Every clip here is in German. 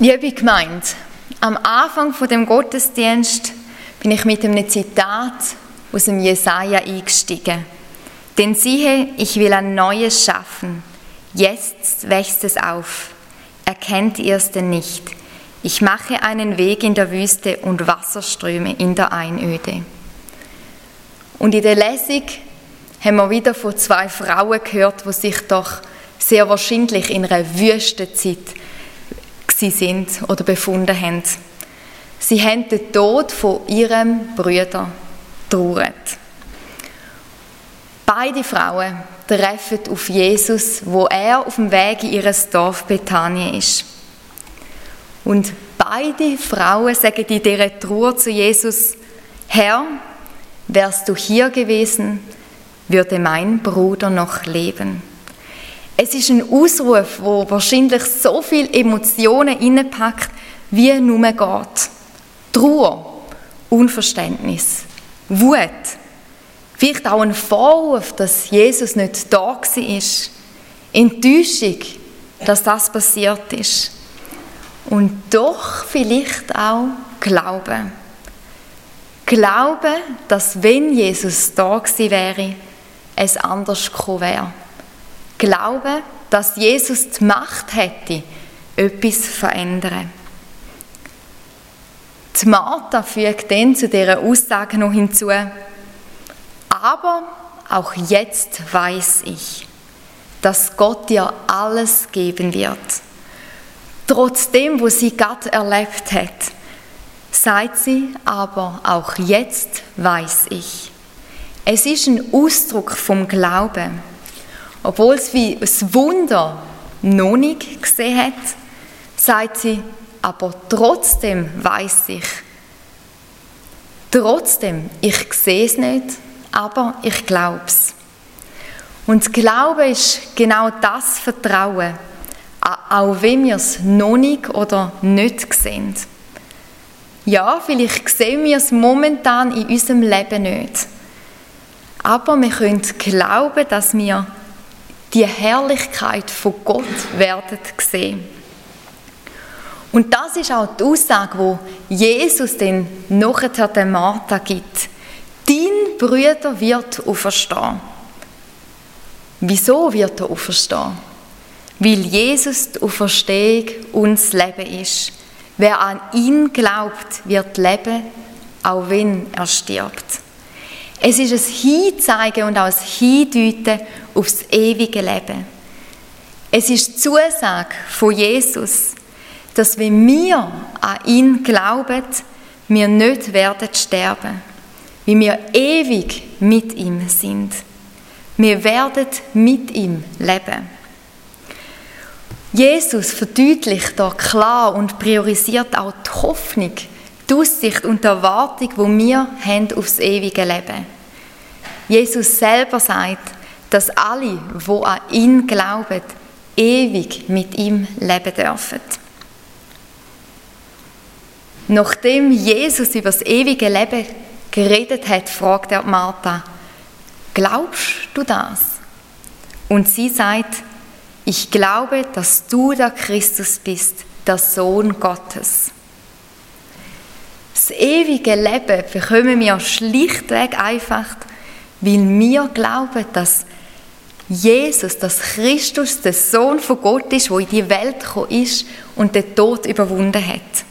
Liebe Gemeinde, am Anfang von dem Gottesdienst bin ich mit einem Zitat aus dem Jesaja eingestiegen. Denn siehe, ich will ein Neues schaffen. Jetzt wächst es auf. Erkennt ihr es denn nicht? Ich mache einen Weg in der Wüste und Wasserströme in der Einöde. Und in der Lesung haben wir wieder von zwei Frauen gehört, die sich doch sehr wahrscheinlich in einer Wüstenzeit sind oder befunden haben. Sie haben den Tod von ihrem Bruder trauert. Beide Frauen treffen auf Jesus, wo er auf dem Weg in ihr Dorf Bethanien ist. Und beide Frauen sagen in dieser Trauer zu Jesus, Herr, wärst du hier gewesen, würde mein Bruder noch leben. Es ist ein Ausruf, wo wahrscheinlich so viele Emotionen innepackt, wie nur geht. Trauer, Unverständnis, Wut, vielleicht auch ein Vorwurf, dass Jesus nicht da war, Enttäuschung, dass das passiert ist. Und doch vielleicht auch Glauben. Glauben, dass wenn Jesus da gewesen wäre, es anders gekommen wäre. Glauben, dass Jesus die Macht hätte, etwas zu verändern. Die Martha fügt dann zu dieser Aussage noch hinzu, aber auch jetzt weiß ich, dass Gott dir alles geben wird. Trotzdem, wo sie Gott erlebt hat, sagt sie aber auch jetzt weiß ich. Es ist ein Ausdruck vom Glauben. Obwohl es wie ein Wunder noch nicht gesehen hat, sagt sie, aber trotzdem weiß ich. Trotzdem, ich sehe es nicht, aber ich glaube es. Und Glaube ist genau das Vertrauen, auch wenn wir es noch nicht oder nicht sehen. Ja, vielleicht sehen wir es momentan in unserem Leben nicht. Aber wir können glauben, dass wir die Herrlichkeit von Gott werden sehen. Und das ist auch die Aussage, wo Jesus dann nachher der Martha gibt. Dein Bruder wird auferstehen. Wieso wird er auferstehen? Weil Jesus die Auferstehung uns Leben ist. Wer an ihn glaubt, wird leben, auch wenn er stirbt. Es ist ein Hinzeigen und auch ein Hindeuten aufs ewige Leben. Es ist die Zusage von Jesus, dass wenn wir an ihn glauben, wir nicht werden sterben, weil wir ewig mit ihm sind. Wir werden mit ihm leben. Jesus verdeutlicht da klar und priorisiert auch die Hoffnung, die Aussicht und die Erwartung, die wir haben aufs ewige Leben. Jesus selber sagt, dass alle, wo an ihn glauben, ewig mit ihm leben dürfen. Nachdem Jesus über das ewige Leben geredet hat, fragt er Martha, glaubst du das? Und sie sagt, ich glaube, dass du der Christus bist, der Sohn Gottes. Das ewige Leben bekommen wir schlichtweg einfach, weil wir glauben, dass Jesus, dass Christus der Sohn von Gott ist, der in die Welt gekommen ist und den Tod überwunden hat.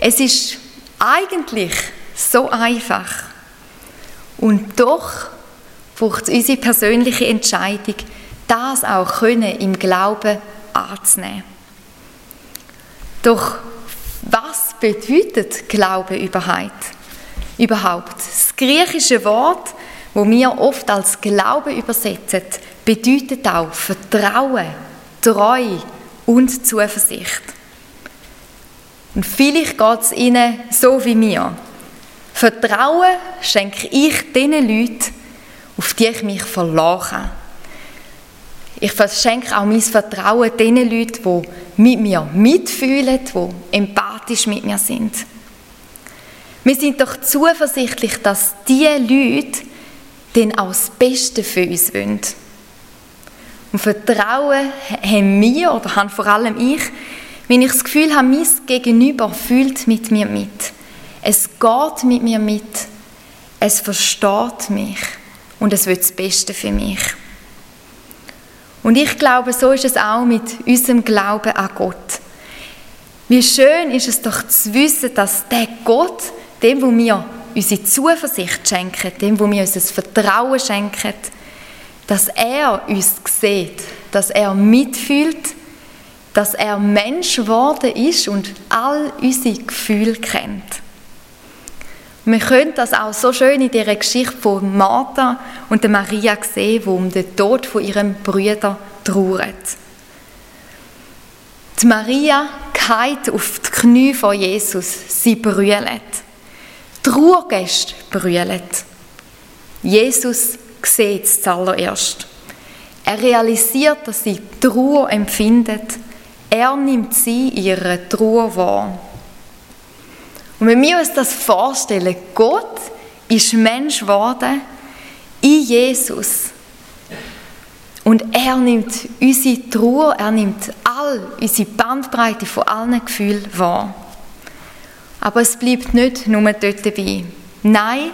Es ist eigentlich so einfach. Und doch braucht es unsere persönliche Entscheidung, das auch können im Glauben anzunehmen. Doch was bedeutet Glaube überhaupt? Überhaupt. Das griechische Wort wo wir oft als Glaube übersetzen, bedeutet auch Vertrauen, Treue und Zuversicht. Und vielleicht geht es Ihnen so wie mir. Vertrauen schenke ich den Leuten, auf die ich mich verlache. Ich verschenke auch mein Vertrauen den Leuten, die mit mir mitfühlen, die empathisch mit mir sind. Wir sind doch zuversichtlich, dass diese Leute dann auch das Beste für uns wollen. Und Vertrauen haben wir, oder haben vor allem ich, Wenn ich das Gefühl habe, mein Gegenüber fühlt mit mir mit. Es geht mit mir mit. Es versteht mich. Und es wird das Beste für mich. Und ich glaube, so ist es auch mit unserem Glauben an Gott. Wie schön ist es doch zu wissen, dass der Gott, dem, wo wir unsere Zuversicht schenken, dem, wo wir unser Vertrauen schenken, dass er uns sieht, dass er mitfühlt, dass er Mensch geworden ist und all unsere Gefühle kennt. Wir können das auch so schön in dieser Geschichte von Martha und Maria sehen, wo um den Tod von ihrem Brüder trauert. Die Maria geht auf die Knie von Jesus, sie brüllt. Die Ruhegäste brüllen. Jesus sieht es zuallererst. Er realisiert, dass sie Trauer empfindet. Er nimmt sie ihre Trauer wahr. Und wenn wir uns das vorstellen, Gott ist Mensch geworden in Jesus. Und er nimmt unsere Trauer, er nimmt all unsere Bandbreite von allen Gefühlen wahr. Aber es bleibt nicht nur dort dabei. Nein,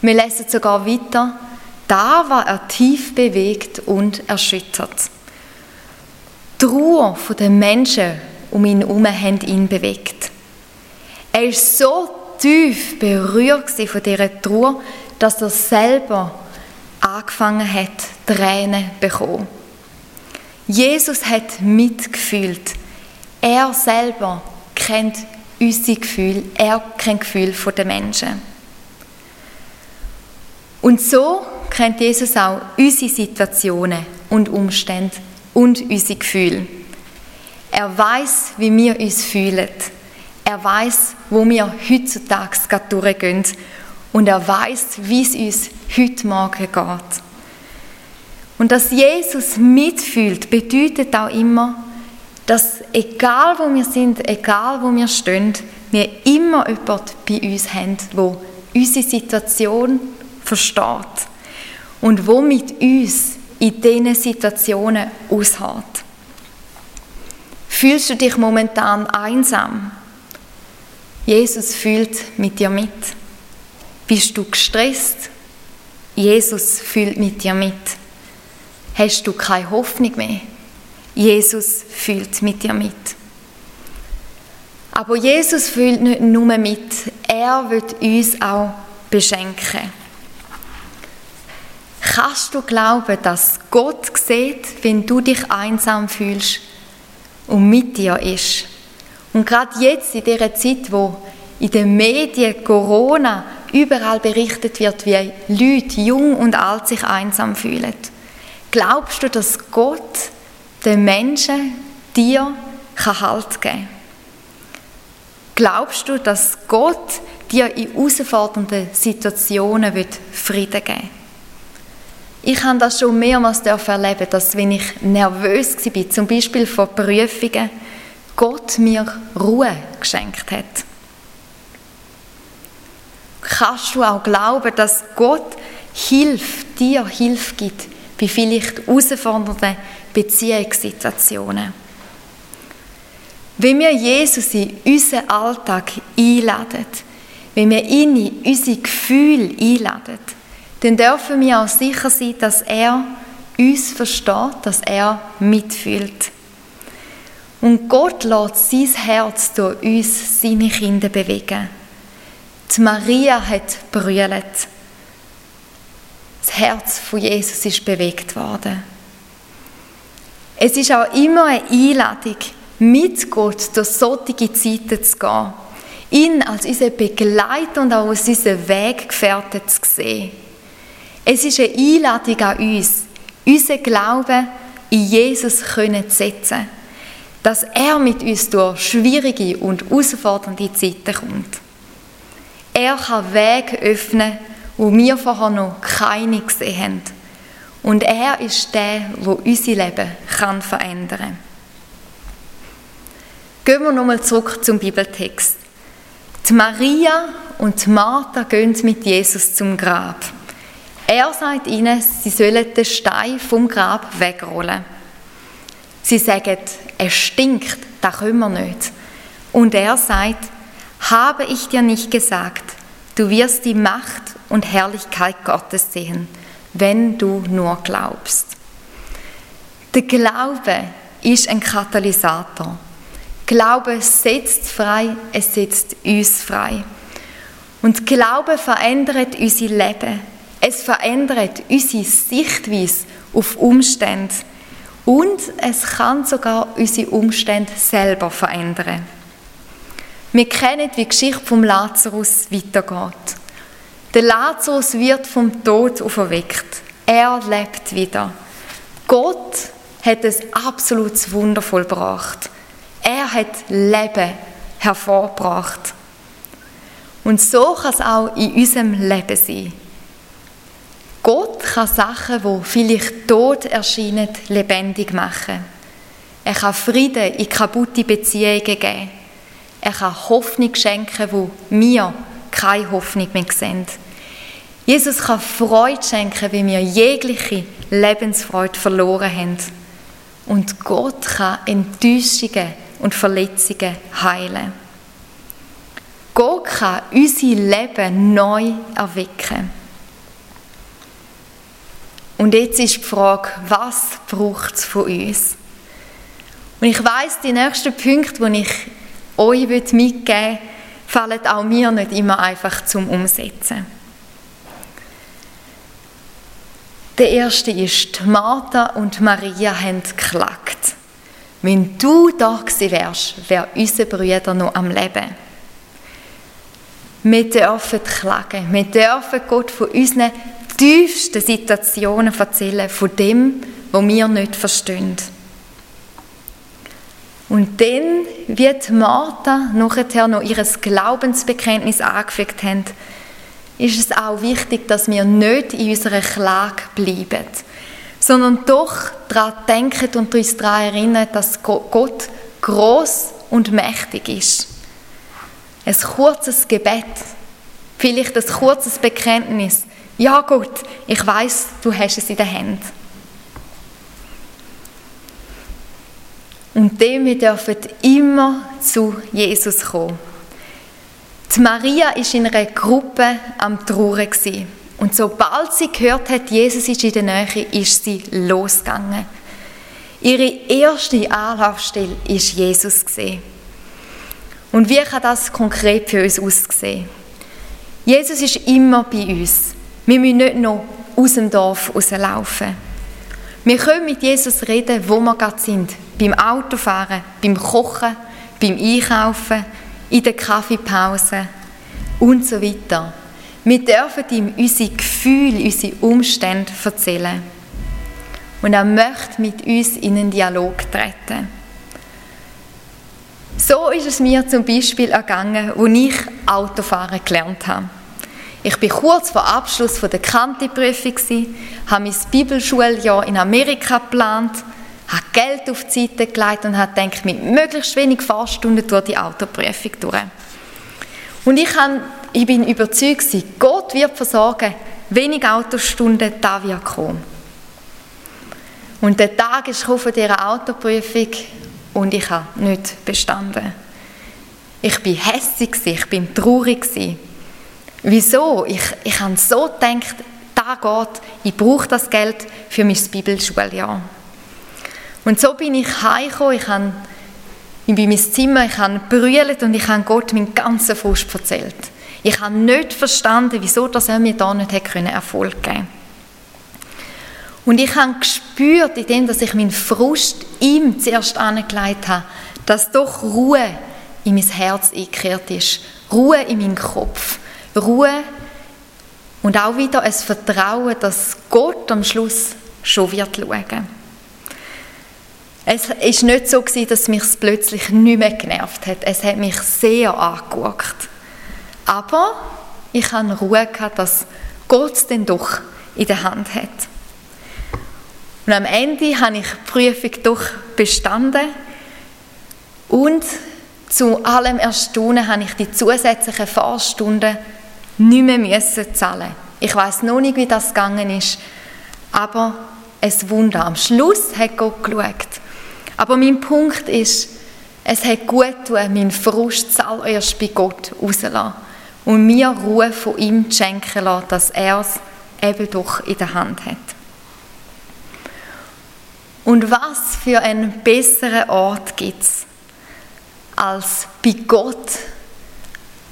wir lesen sogar weiter. Da war er tief bewegt und erschüttert. Die Trauer der Menschen um ihn herum haben ihn bewegt. Er war so tief berührt von dieser Trauer, dass er selber angefangen hat, Tränen zu bekommen. Jesus hat mitgefühlt. Er selber kennt unsere Gefühle, er kennt Gefühle der Menschen. Und so kennt Jesus auch unsere Situationen und Umstände und unsere Gefühle. Er weiß, wie wir uns fühlen. Er weiß, wo wir heutzutage gerade durchgehen. Und er weiß, wie es uns heute Morgen geht. Und dass Jesus mitfühlt, bedeutet auch immer, dass egal wo wir sind, egal wo wir stehen, wir immer jemanden bei uns haben, wo unsere Situation versteht und wo mit uns in diesen Situationen aushält. Fühlst du dich momentan einsam? Jesus fühlt mit dir mit. Bist du gestresst? Jesus fühlt mit dir mit. Hast du keine Hoffnung mehr? Jesus fühlt mit dir mit. Aber Jesus fühlt nicht nur mit, er wird uns auch beschenken. Kannst du glauben, dass Gott sieht, wenn du dich einsam fühlst und mit dir ist? Und gerade jetzt in dieser Zeit, wo in den Medien Corona überall berichtet wird, wie Leute, jung und alt, sich einsam fühlen. Glaubst du, dass Gott den Menschen dir Halt geben kann? Glaubst du, dass Gott dir in herausfordernden Situationen Frieden geben wird? Ich habe das schon mehrmals erleben, dass wenn ich nervös war, zum Beispiel vor Prüfungen, Gott mir Ruhe geschenkt hat. Kannst du auch glauben, dass Gott hilft, dir Hilfe gibt bei vielleicht herausfordernden Beziehungssituationen? Wenn wir Jesus in unseren Alltag einladen, wenn wir ihn in unsere Gefühle einladen, dann dürfen wir auch sicher sein, dass er uns versteht, dass er mitfühlt. Und Gott lässt sein Herz durch uns, seine Kinder, bewegen. Die Maria hat brüllt. Das Herz von Jesus ist bewegt worden. Es ist auch immer eine Einladung, mit Gott durch solche Zeiten zu gehen. Ihn als unseren Begleiter und auch als unseren Weggefährten zu sehen. Es ist eine Einladung an uns, unseren Glauben in Jesus zu setzen, dass er mit uns durch schwierige und herausfordernde Zeiten kommt. Er kann Wege öffnen, wo wir vorher noch keine gesehen haben. Und er ist der, der unser Leben kann verändern kann. Gehen wir nochmal zurück zum Bibeltext. Die Maria und die Martha gehen mit Jesus zum Grab. Er sagt ihnen, sie sollen den Stein vom Grab wegrollen. Sie sagen, es stinkt, das können wir nicht. Und er sagt, habe ich dir nicht gesagt, du wirst die Macht und Herrlichkeit Gottes sehen, wenn du nur glaubst. Der Glaube ist ein Katalysator. Glaube setzt frei, es setzt uns frei. Und Glaube verändert unser Leben. Es verändert unsere Sichtweise auf Umstände. Und es kann sogar unsere Umstände selber verändern. Wir kennen, wie die Geschichte vom Lazarus weitergeht. Der Lazarus wird vom Tod auferweckt. Er lebt wieder. Gott hat ein absolutes Wunder vollbracht. Er hat Leben hervorgebracht. Und so kann es auch in unserem Leben sein. Gott kann Sachen, die vielleicht tot erscheinen, lebendig machen. Er kann Frieden in kaputte Beziehungen geben. Er kann Hoffnung schenken, wo wir keine Hoffnung mehr sehen. Jesus kann Freude schenken, wie wir jegliche Lebensfreude verloren haben. Und Gott kann Enttäuschungen und Verletzungen heilen. Gott kann unser Leben neu erwecken. Und jetzt ist die Frage, was braucht es von uns? Und ich weiß, die nächsten Punkte, die ich euch mitgeben will, fallen auch mir nicht immer einfach zum Umsetzen. Der erste ist, Martha und Maria haben geklagt. Wenn du da gewesen wärst, wäre unser Brüder noch am Leben. Wir dürfen klagen. Wir dürfen Gott von unseren tiefsten Situationen erzählen, von dem, was wir nicht verstehen. Und dann, wie die Martha nachher noch ihr Glaubensbekenntnis angefügt haben, ist es auch wichtig, dass wir nicht in unserer Klage bleiben, sondern doch daran denken und uns daran erinnern, dass Gott groß und mächtig ist. Ein kurzes Gebet, vielleicht ein kurzes Bekenntnis. Ja Gott, ich weiß, du hast es in der Hand. Und dem wir dürfen immer zu Jesus kommen. Die Maria ist in einer Gruppe am Trauern und sobald sie gehört hat, Jesus ist in der Nähe, ist sie losgegangen. Ihre erste Anlaufstelle ist Jesus Und wie kann das konkret für uns aussehen? Jesus ist immer bei uns. Wir müssen nicht noch aus dem Dorf rauslaufen. Wir können mit Jesus reden, wo wir gerade sind. Beim Autofahren, beim Kochen, beim Einkaufen, in der Kaffeepause und so weiter. Wir dürfen ihm unsere Gefühle, unsere Umstände erzählen. Und er möchte mit uns in einen Dialog treten. So ist es mir zum Beispiel ergangen, als ich Autofahren gelernt habe. Ich bin kurz vor Abschluss der Kanti-Prüfung, habe mein Bibelschuljahr in Amerika geplant, habe Geld auf die Seite gelegt und habe gedacht, mit möglichst wenig Fahrstunden durch die Autoprüfung durch. Und ich, habe, ich bin überzeugt, Gott wird versorgen, wenig Autostunden, da wird kommen. Und der Tag ist von dieser Autoprüfung und ich habe nicht bestanden. Ich bin hässlich, ich bin traurig. Wieso? Ich, ich habe so gedacht, da geht, ich brauche das Geld für mein Bibelschuljahr. Und so bin ich heimgekommen, ich habe in meinem Zimmer, ich habe brüllt und ich habe Gott meinen ganzen Frust erzählt. Ich habe nicht verstanden, wieso das er mir da nicht Erfolg geben Und ich habe gespürt, indem dass ich meinen Frust ihm zuerst angelegt habe, dass doch Ruhe in mein Herz eingekehrt ist. Ruhe in meinen Kopf. Ruhe und auch wieder ein Vertrauen, dass Gott am Schluss schon wird schauen. Es ist nicht so gewesen, dass mich es plötzlich nicht mehr genervt hat. Es hat mich sehr angeguckt. Aber ich hatte Ruhe gehabt, dass Gott es dann doch in der Hand hat. Und am Ende habe ich die Prüfung doch bestanden und zu allem Erstaunen habe ich die zusätzlichen Fahrstunden nicht mehr müssen zahlen. Ich weiß noch nicht, wie das gegangen ist, aber es Wunder. Am Schluss hat Gott geschaut. Aber mein Punkt ist, es hat gut getan, meinen Frust zuallererst bei Gott rauszulassen und mir Ruhe von ihm zu schenken lassen, dass er es eben doch in der Hand hat. Und was für einen besseren Ort gibt es, als bei Gott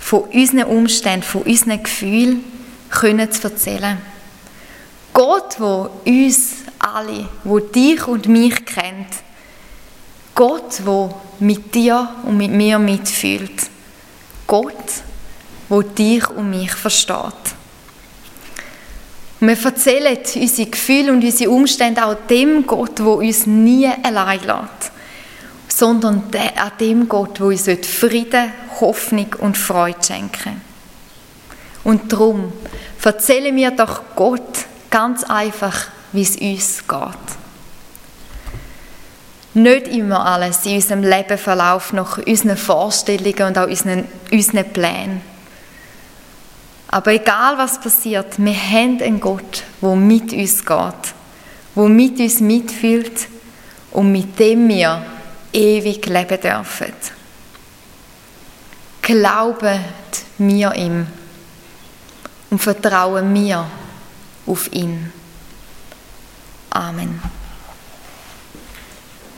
von unseren Umständen, von unseren Gefühlen können zu erzählen. Gott, wo uns alle, wo dich und mich kennt, Gott, wo mit dir und mit mir mitfühlt. Gott, wo dich und mich versteht. Wir erzählen unsere Gefühle und unsere Umstände auch dem Gott, wo uns nie allein lässt, sondern an dem Gott, wo uns Frieden, Hoffnung und Freude schenken. Und darum erzählen wir doch Gott ganz einfach, wie es uns geht. Nicht immer alles in unserem Leben verläuft nach unseren Vorstellungen und auch unseren, unseren Plänen. Aber egal was passiert, wir haben einen Gott, der mit uns geht, der mit uns mitfühlt und mit dem wir ewig leben dürfen. Glauben mir ihm und vertrauen mir auf ihn. Amen.